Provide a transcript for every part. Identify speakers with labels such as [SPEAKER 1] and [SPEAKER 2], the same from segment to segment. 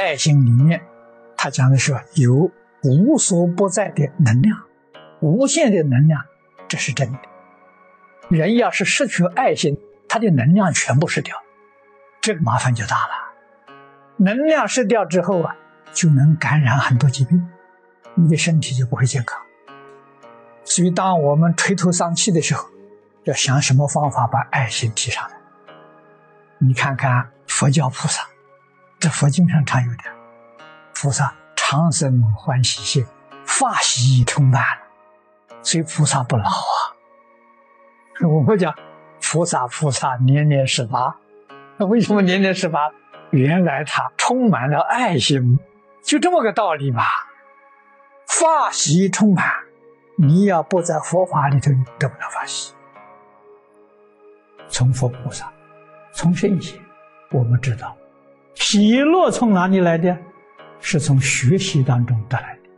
[SPEAKER 1] 爱心里面，他讲的是有无所不在的能量，无限的能量，这是真的。人要是失去爱心，他的能量全部失掉，这个麻烦就大了。能量失掉之后啊，就能感染很多疾病，你的身体就不会健康。所以，当我们垂头丧气的时候，要想什么方法把爱心提上来。你看看佛教菩萨。这佛经上常有的，菩萨长生欢喜心，法喜充满了，所以菩萨不老啊。我们讲菩萨，菩萨年年十八，那为什么年年十八？原来他充满了爱心，就这么个道理嘛。法喜充满，你要不在佛法里头，得不到法喜。从佛菩萨，从圣贤，我们知道。喜乐从哪里来的？是从学习当中得来的。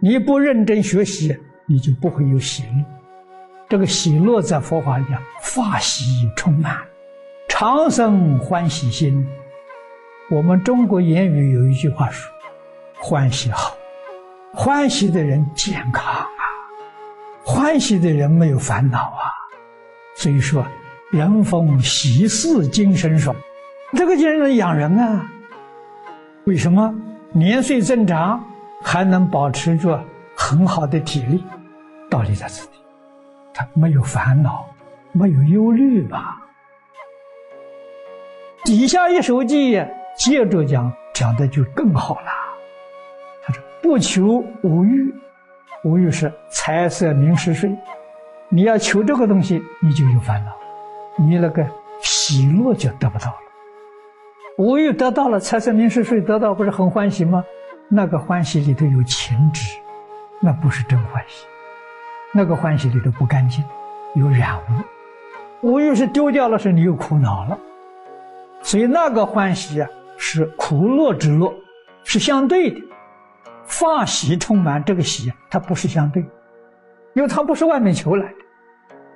[SPEAKER 1] 你不认真学习，你就不会有喜乐。这个喜乐在佛法里讲，法喜充满，长生欢喜心。我们中国言语有一句话说：“欢喜好，欢喜的人健康啊，欢喜的人没有烦恼啊。”所以说，人逢喜事精神爽。这个就是养人啊？为什么年岁增长还能保持着很好的体力？道理在这里，他没有烦恼，没有忧虑吧？底下一首偈接着讲，讲的就更好了。他说：“不求无欲，无欲是财色名食睡。你要求这个东西，你就有烦恼，你那个喜乐就得不到了。”我欲得到了财色名食睡，得到不是很欢喜吗？那个欢喜里头有情执，那不是真欢喜。那个欢喜里头不干净，有染污。我又是丢掉了，是你又苦恼了。所以那个欢喜啊，是苦乐之乐，是相对的。发喜充满这个喜，它不是相对，因为它不是外面求来的，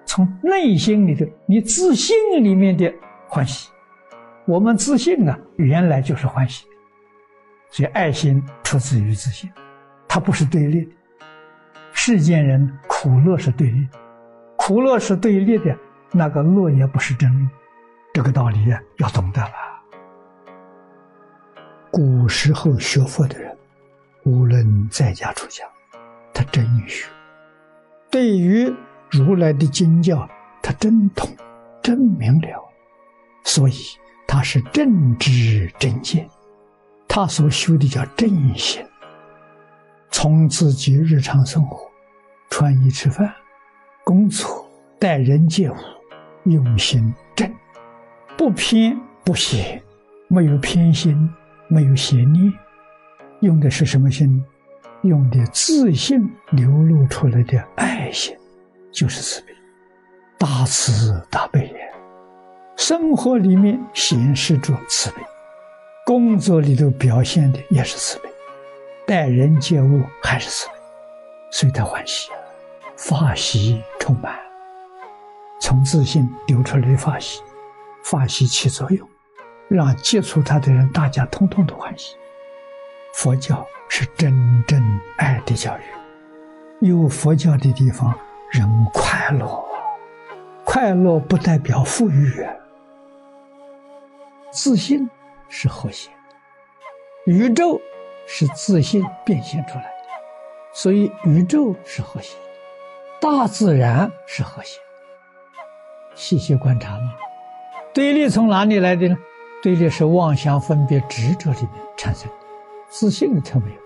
[SPEAKER 1] 从内心里头你自信里面的欢喜。我们自信啊，原来就是欢喜，所以爱心出自于自信，它不是对立的。世间人苦乐是对立，苦乐是对立的，那个乐也不是真乐，这个道理要懂得了。古时候学佛的人，无论在家出家，他真学，对于如来的经教，他真通，真明了，所以。他是正知正见，他所修的叫正心。从自己日常生活、穿衣吃饭、工作、待人接物，用心正，不偏不邪，没有偏心，没有邪念，用的是什么心？用的自信流露出来的爱心，就是慈悲，大慈大悲呀。生活里面显示着慈悲，工作里头表现的也是慈悲，待人接物还是慈悲，所以他欢喜啊，法喜充满，从自信流出来的法喜，法喜起作用，让接触他的人大家通通都欢喜。佛教是真正爱的教育，有佛教的地方人快乐，快乐不代表富裕啊。自信是和谐，宇宙是自信变现出来的，所以宇宙是和谐，大自然是和谐。细细观察嘛，对立从哪里来的呢？对立是妄想、分别、执着里面产生的，自信里头没有，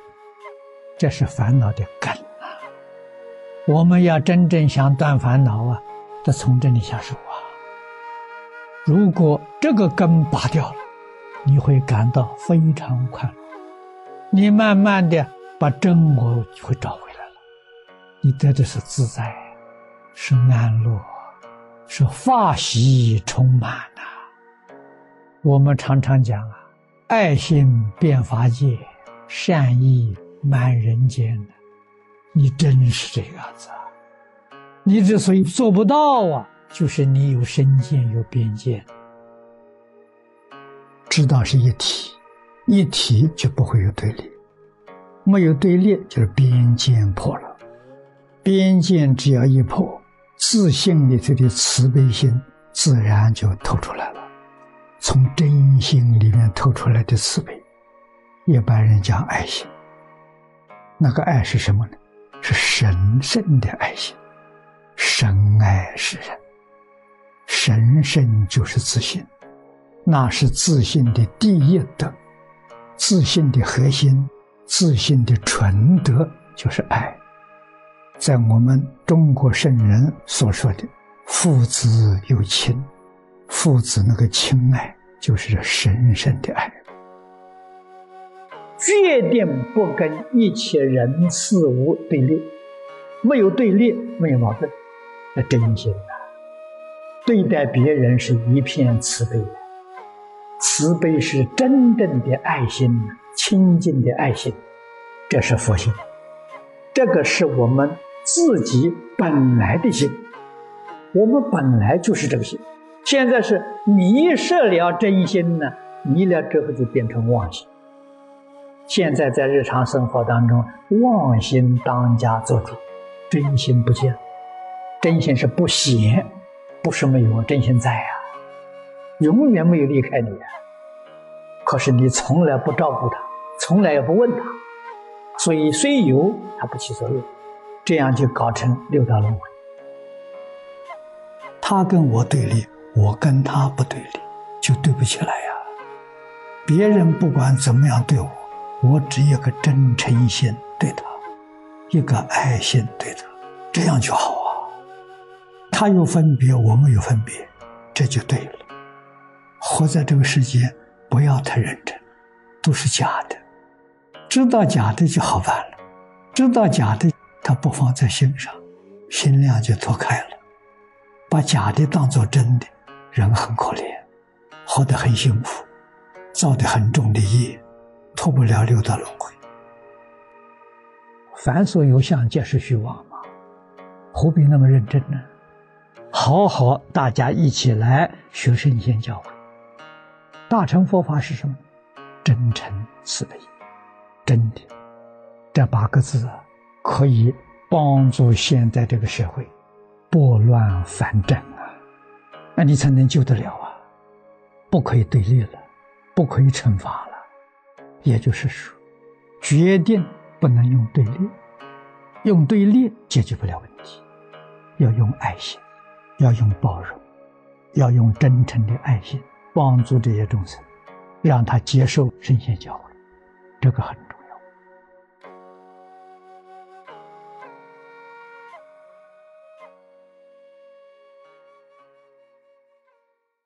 [SPEAKER 1] 这是烦恼的根啊！我们要真正想断烦恼啊，得从这里下手。如果这个根拔掉了，你会感到非常快乐。你慢慢的把真我会找回来了，你得的是自在，是安乐，是法喜充满呐。我们常常讲啊，爱心遍法界，善意满人间的，你真是这样子啊。你之所以做不到啊。就是你有身见有边界，知道是一体，一体就不会有对立，没有对立就是边界破了。边界只要一破，自信里头的慈悲心自然就透出来了。从真心里面透出来的慈悲，一般人讲爱心。那个爱是什么呢？是神圣的爱心，神爱世人。神圣就是自信，那是自信的第一德。自信的核心，自信的纯德就是爱。在我们中国圣人所说的“父子有亲”，父子那个亲爱，就是神圣的爱。决定不跟一切人事物对立，没有对立，没有矛盾，那真心！对待别人是一片慈悲。慈悲是真正的爱心，清净的爱心，这是佛心。这个是我们自己本来的心，我们本来就是这个心。现在是迷失了真心呢，迷了之后就变成妄心。现在在日常生活当中，妄心当家做主，真心不见。真心是不显，不是没有，真心在呀。永远没有离开你啊！可是你从来不照顾他，从来也不问他，所以虽有他不起作用，这样就搞成六道轮回。他跟我对立，我跟他不对立，就对不起来呀。别人不管怎么样对我，我只要个真诚心对他，一个爱心对他，这样就好。他有分别，我没有分别，这就对了。活在这个世界，不要太认真，都是假的。知道假的就好办了，知道假的他不放在心上，心量就脱开了。把假的当做真的，人很可怜，活得很幸福，造的很重的业，脱不了六道轮回。凡所有相，皆是虚妄嘛，何必那么认真呢？好好，大家一起来学圣贤教诲。大乘佛法是什么？真诚慈悲，真的，这八个字，可以帮助现在这个社会拨乱反正啊，那你才能救得了啊！不可以对立了，不可以惩罚了，也就是说，决定不能用对立，用对立解决不了问题，要用爱心，要用包容，要用真诚的爱心。帮助这些众生，让他接受神仙教诲，这个很重要。